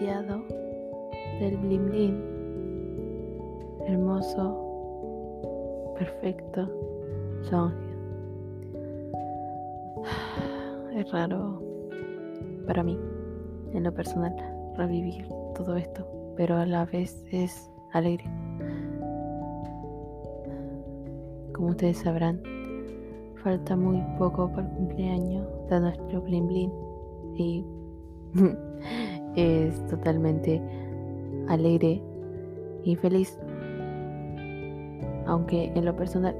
del blim, hermoso, perfecto, Songhyun. Es raro para mí, en lo personal, revivir todo esto, pero a la vez es alegre. Como ustedes sabrán, falta muy poco para el cumpleaños de nuestro Blin Blin y es totalmente alegre y feliz. Aunque en lo personal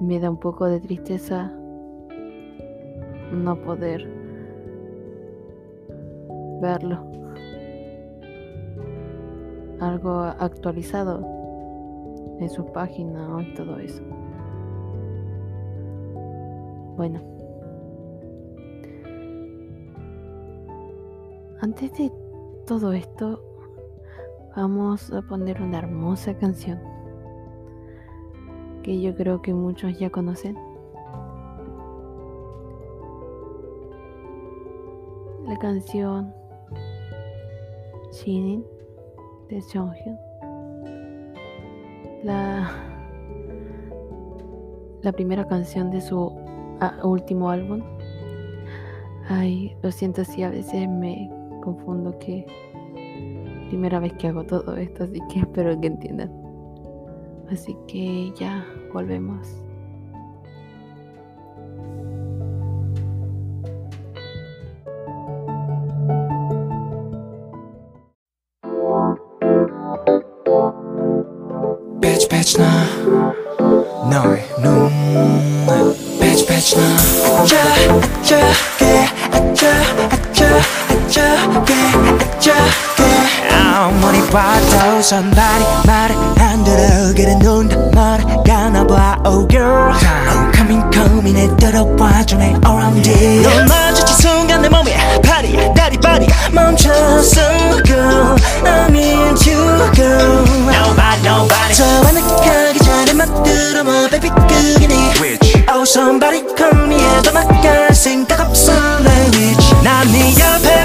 me da un poco de tristeza no poder verlo. Algo actualizado en su página y todo eso. Bueno. Antes de todo esto, vamos a poner una hermosa canción que yo creo que muchos ya conocen. La canción Shinin de Seonghyun. La, la primera canción de su último álbum. Ay, lo siento si a veces me confundo que primera vez que hago todo esto, así que espero que entiendan. Así que ya volvemos. 봐도 선발이 말을 안 들어 그래 눈다 말을 가나봐 Oh girl I'm coming coming 내 들어와줘 내 around it 넌 마주친 순간 내 몸에 파리 다리 바리 멈췄어 girl I'm into girl Nobody nobody 저와 느끼기 전에 막 들어 뭐 baby 그게 네 Which Oh somebody come here 더 나갈 생각 없어 내 which 난네 옆에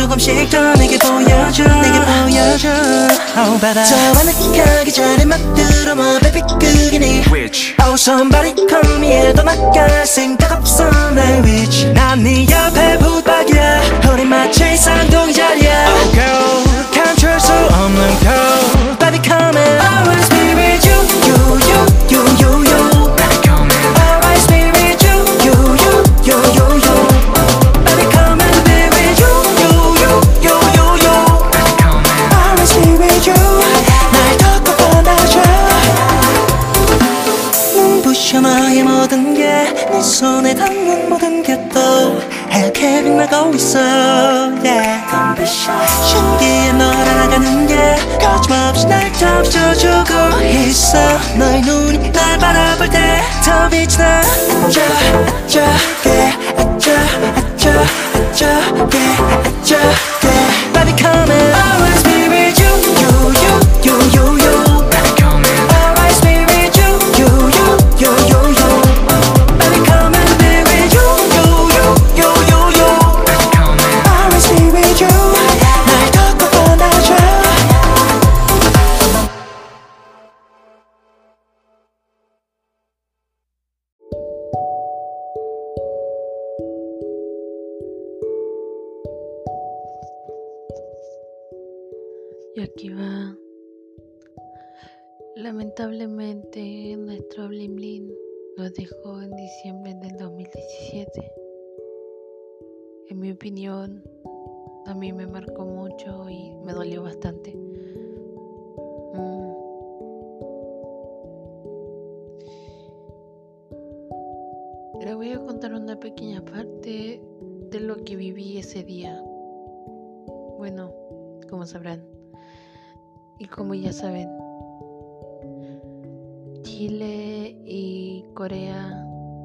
조금씩 더 내게 보여줘. 내게 보여줘. Oh baby 저와 느끼기 전에 막 들어 뭐 baby 그게 네. Which Oh somebody come here 더 나갈 생각 없어 내 위치 난네 옆에 붙박이야 우리 마치 쌍둥이. 자리 있어 yeah. 신기해 널 알아가는 게 거침없이 날 덮쳐주고 있어 너의 눈이 날 바라볼 때 더 빛이 나 아차게 아차 아차 아차게 아차 Aquí va. Lamentablemente nuestro Blim Blim nos dejó en diciembre del 2017. 17. En mi opinión, a mí me marcó mucho y me dolió bastante. Mm. Les voy a contar una pequeña parte de lo que viví ese día. Bueno, como sabrán, y como ya saben, Chile y Corea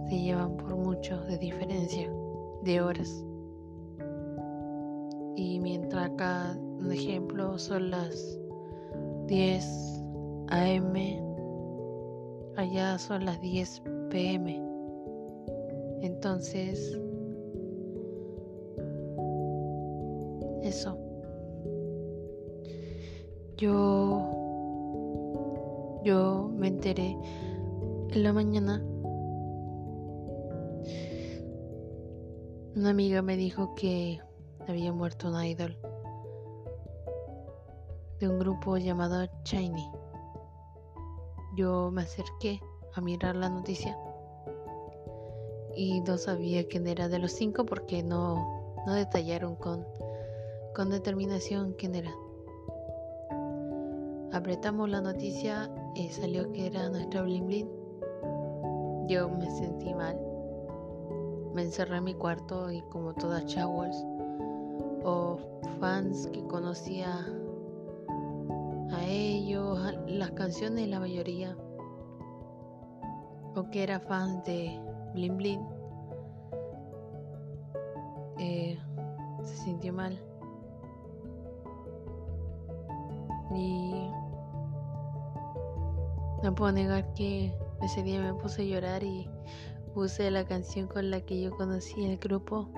se llevan por mucho de diferencia de horas. Y mientras acá, un ejemplo, son las 10 AM, allá son las 10 PM. Entonces, eso. Yo yo me enteré en la mañana. Una amiga me dijo que había muerto un idol de un grupo llamado Shiny. Yo me acerqué a mirar la noticia y no sabía quién era de los cinco porque no, no detallaron con, con determinación quién era. Apretamos la noticia y salió que era nuestra Blin. Yo me sentí mal. Me encerré en mi cuarto y como todas Chowers o fans que conocía a ellos, las canciones la mayoría, o que era fan de Blin Blin, eh, se sintió mal. Y no puedo negar que ese día me puse a llorar y puse la canción con la que yo conocí el grupo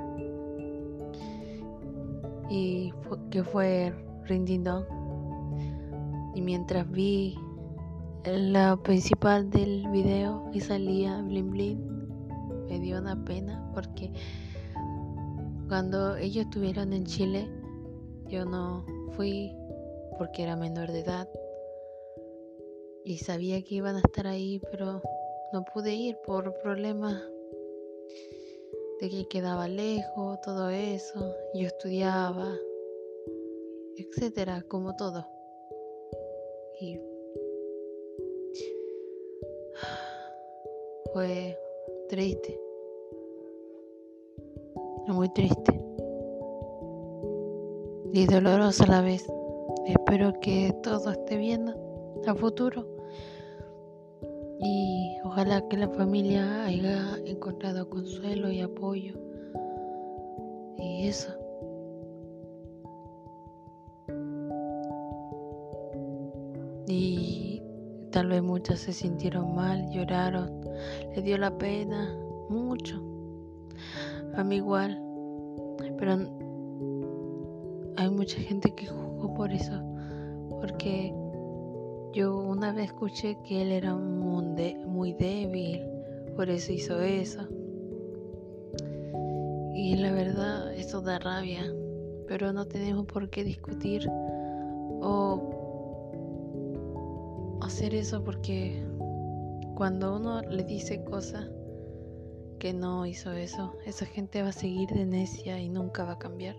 y que fue Ring Dong. Y mientras vi la principal del video y salía Blin Blin, me dio una pena porque cuando ellos estuvieron en Chile, yo no fui porque era menor de edad y sabía que iban a estar ahí, pero no pude ir por problemas de que quedaba lejos, todo eso. Yo estudiaba, etcétera, como todo. Y fue triste, muy triste y doloroso a la vez. Espero que todo esté bien a futuro y ojalá que la familia haya encontrado consuelo y apoyo. Y eso. Y tal vez muchas se sintieron mal, lloraron, le dio la pena, mucho. A mí igual. Pero hay mucha gente que jugó por eso. Porque yo una vez escuché que él era muy, débil, por eso hizo eso. Y la verdad, eso da rabia, pero no tenemos por qué discutir o hacer eso porque cuando uno le dice cosas que no hizo eso, esa gente va a seguir de necia y nunca va a cambiar.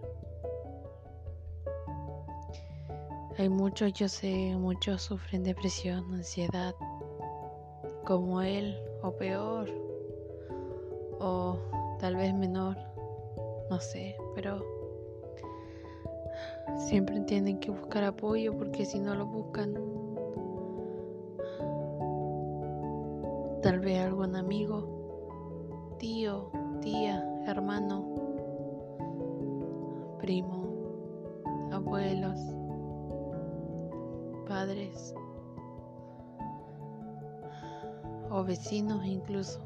Hay muchos, yo sé, muchos sufren depresión, ansiedad, como él, o peor, o tal vez menor, no sé, pero siempre tienen que buscar apoyo porque si no lo buscan, tal vez algún amigo, tío, tía, hermano, primo, abuelos padres o vecinos incluso.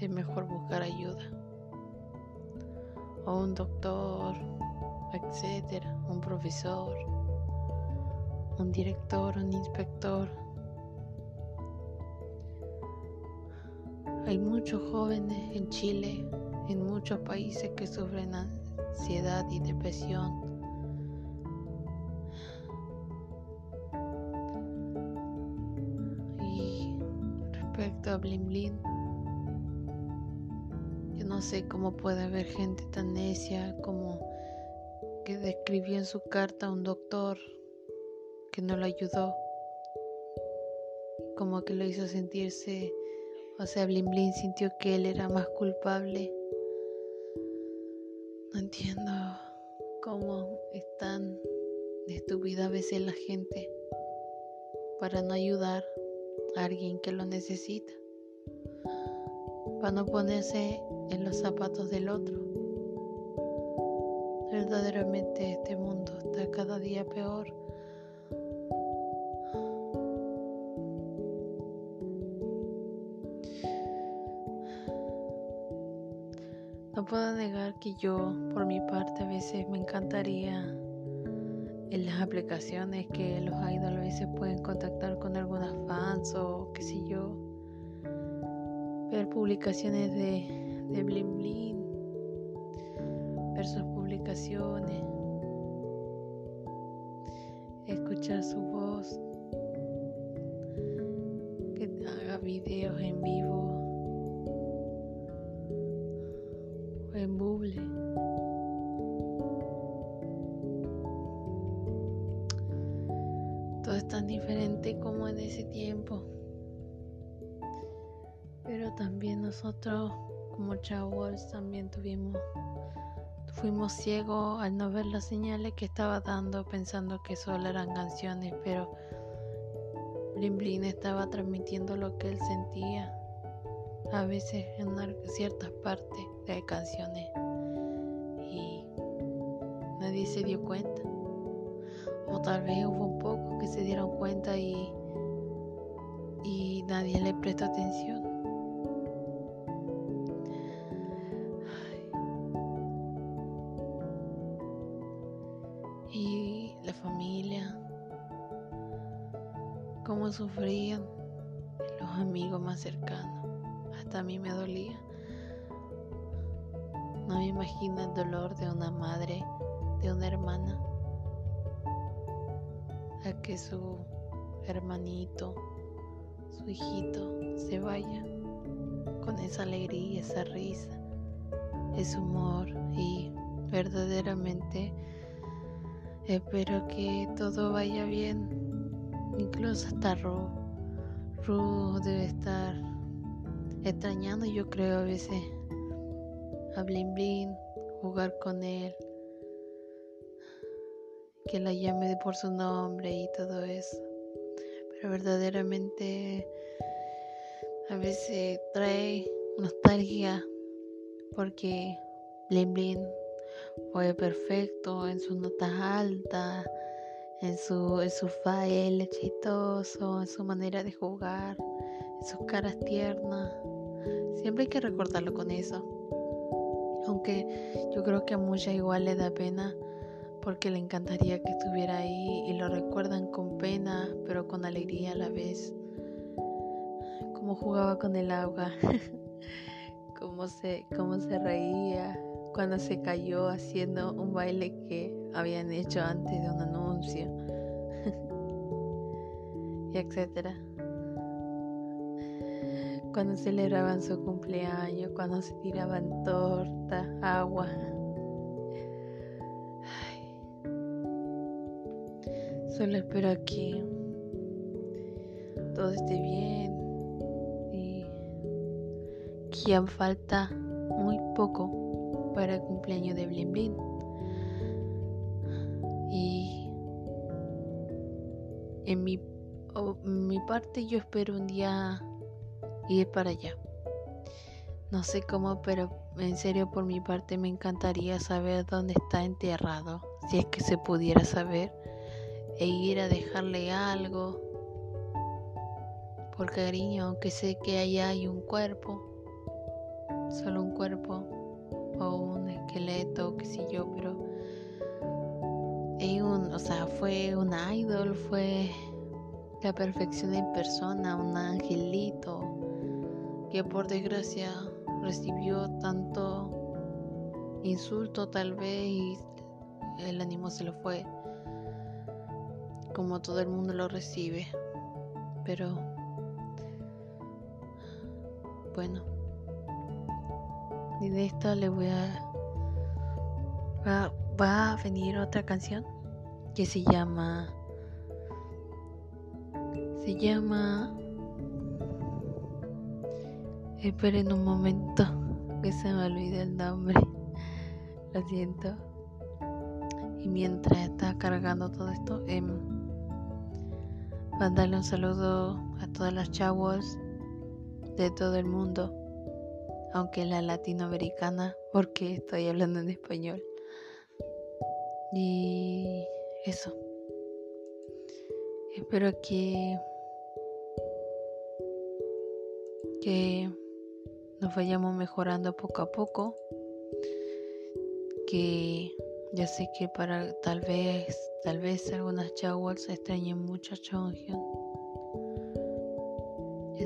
Es mejor buscar ayuda. O un doctor, etcétera, un profesor, un director, un inspector. Hay muchos jóvenes en Chile, en muchos países que sufren ansiedad y depresión Blin Blin, que no sé cómo puede haber gente tan necia como que describió en su carta a un doctor que no lo ayudó, como que lo hizo sentirse, o sea, Blin Blin sintió que él era más culpable. No entiendo cómo es tan estúpida a veces la gente para no ayudar a alguien que lo necesita, para no ponerse en los zapatos del otro. Verdaderamente este mundo está cada día peor. No puedo negar que yo, por mi parte, a veces me encantaría en las aplicaciones que los idols a veces pueden contactar con algunas fans o qué sé yo, ver publicaciones de, de Bling Bling, ver sus publicaciones, escuchar su voz, que haga videos en vivo o en buble. Todo es tan diferente como en ese tiempo. También nosotros, como chavos, también tuvimos, fuimos ciegos al no ver las señales que estaba dando, pensando que solo eran canciones, pero Blin estaba transmitiendo lo que él sentía, a veces en ciertas partes de canciones, y nadie se dio cuenta. O tal vez hubo un poco que se dieron cuenta y, y nadie le prestó atención. Sufrían los amigos más cercanos. Hasta a mí me dolía. No me imagino el dolor de una madre, de una hermana a que su hermanito, su hijito se vaya con esa alegría, esa risa, ese humor y verdaderamente espero que todo vaya bien, incluso hasta Ru. Ru debe estar extrañando, yo creo a veces a Blin Blin, jugar con él que la llame por su nombre y todo eso. Pero verdaderamente a veces trae nostalgia porque Blin Blin fue perfecto en sus notas altas, en su, en su baile chistoso, en su manera de jugar, en sus caras tiernas. Siempre hay que recordarlo con eso. Aunque yo creo que a muchas igual le da pena porque le encantaría que estuviera ahí y lo recuerdan con pena, pero con alegría a la vez. Cómo jugaba con el agua, cómo se, cómo se reía cuando se cayó haciendo un baile que habían hecho antes de un y etcétera. Cuando celebraban su cumpleaños, cuando se tiraban torta, agua. Solo espero que todo esté bien y que falta muy poco para el cumpleaños de Blin Blin. En mi, parte yo espero un día ir para allá. No sé cómo, pero en serio por mi parte me encantaría saber dónde está enterrado, si es que se pudiera saber e ir a dejarle algo por cariño, aunque sé que allá hay un cuerpo, solo un cuerpo o un esqueleto, qué sé yo, pero un, o sea, fue una idol, fue la perfección en persona, un angelito que por desgracia recibió tanto insulto tal vez y el ánimo se lo fue como todo el mundo lo recibe. Pero bueno, Y de esto le voy a... Va, va a venir otra canción que se llama... Se llama... Esperen un momento que se me olvida el nombre. Lo siento. Y mientras está cargando todo esto, eh, mandarle un saludo a todas las chavos de todo el mundo, aunque la latinoamericana, porque estoy hablando en español. Y eso. Espero que que nos vayamos mejorando poco a poco. Que yo sé que para tal vez, tal vez algunas Jaguars extrañen mucho a Chonghyun.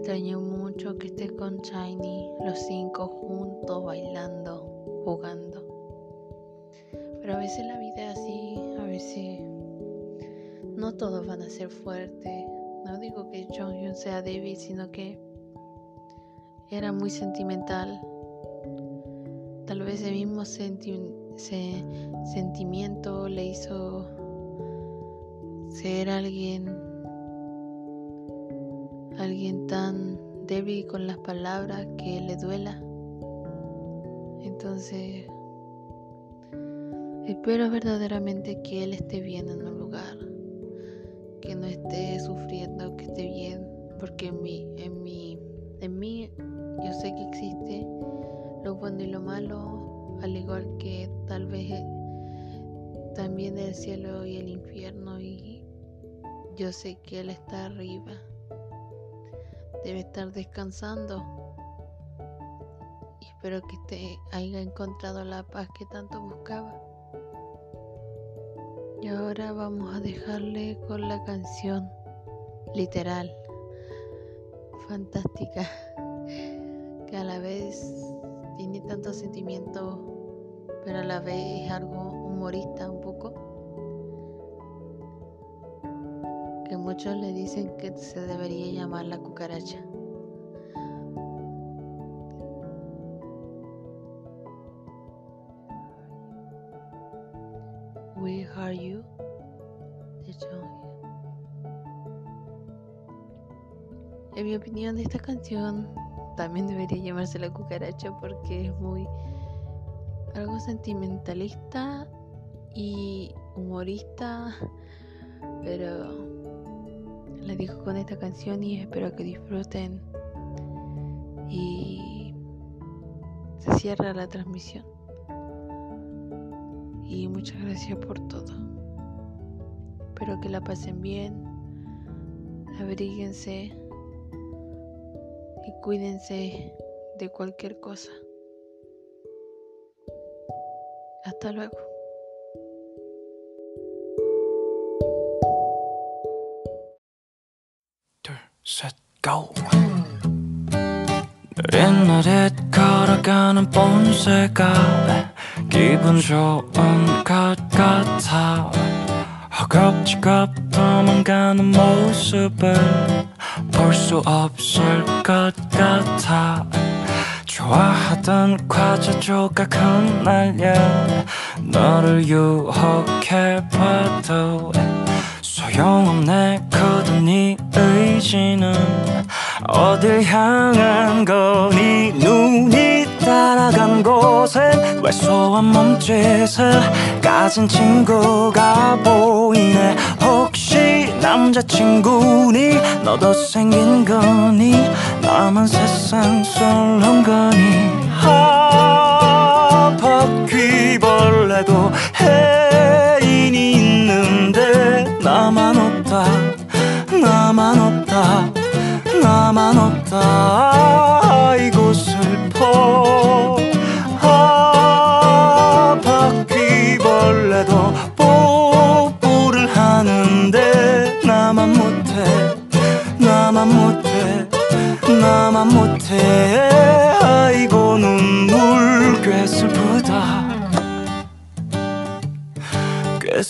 Mucho que esté con Shiny, los cinco juntos, bailando, jugando. Pero a veces la vida es así, a veces no todos van a ser fuertes. No digo que Chonghyun sea débil, sino que era muy sentimental. Tal vez el mismo senti se sentimiento le hizo ser alguien alguien tan débil con las palabras que le duela. Entonces, espero verdaderamente que él esté bien en porque en mí, en mí, en mí yo sé que existe lo bueno y lo malo, al igual que tal vez eh, también el cielo y el infierno y yo sé que Él está arriba. Debe estar descansando. Y espero que esté, haya encontrado la paz que tanto buscaba. Y ahora vamos a dejarle con la canción literal, fantástica que a la vez tiene tanto sentimiento, pero a la vez es algo humorista un poco. Que muchos le dicen que se debería llamar la cucaracha. We Are You. En mi opinión, esta canción también debería llamarse la cucaracha porque es muy algo sentimentalista y humorista, pero la dijo con esta canción y espero que disfruten y se cierra la transmisión. Y muchas gracias por todo. Espero que la pasen bien. Abríguense cuídense de cualquier cosa. Hasta luego. 둘, 셋, 고! 느릿느릿 걸어가는 본새가 기분 좋은 것 같아 허겁지겁 도망가는 모습을 볼 수 없을 것 같아. 좋아하던 과자 조각 흩날려 너를 유혹해봐도 소용없네. 굳은 네 의지는 어딜 향한 거니? 눈이 따라간 곳엔 왜소한 몸짓을 가진 친구가 보이네? 혹시 남자 친구니? 너도 생긴 거니? 나만 세상 솔로인 거니? 아 바퀴벌레도 해인이 있는데 나만 없다 나만 없다 나만 없다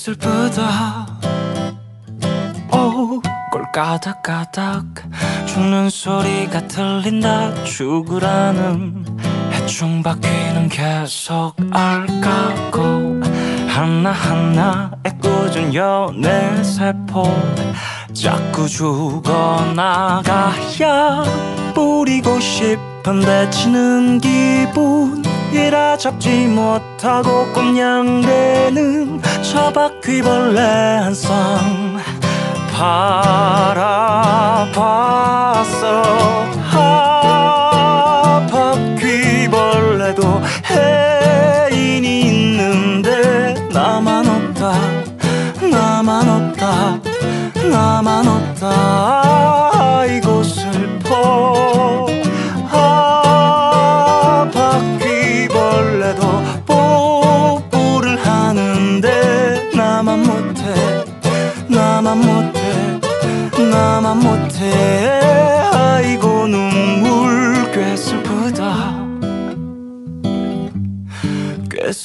꽤 슬프다. 오 꼴까닥까닥. 죽는 소리가 들린다. 죽으라는 대충 바뀌는 계속 알까고. 하나하나 애꿎은 연애 세포. 자꾸 죽어나가야 뿌리고 싶은데 지는 기분 이라 잡지 못하고 꼼냥대는 저 바퀴벌레 한 쌍. 바라봤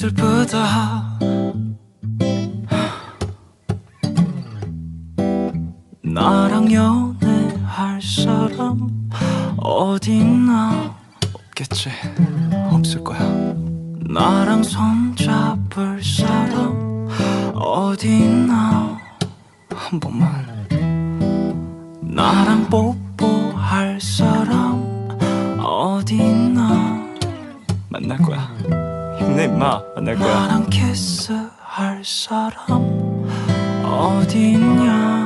슬프다. 나랑 연애할 사람 어딨나? 없겠지. 없을 거야. 나랑 손잡을 사람 어딨나? 한 번만. 나랑 뽀뽀할 사람 어딨나? 만날 거야 힘내 임마 만날 거야 나랑 키스할 사람 어딨냐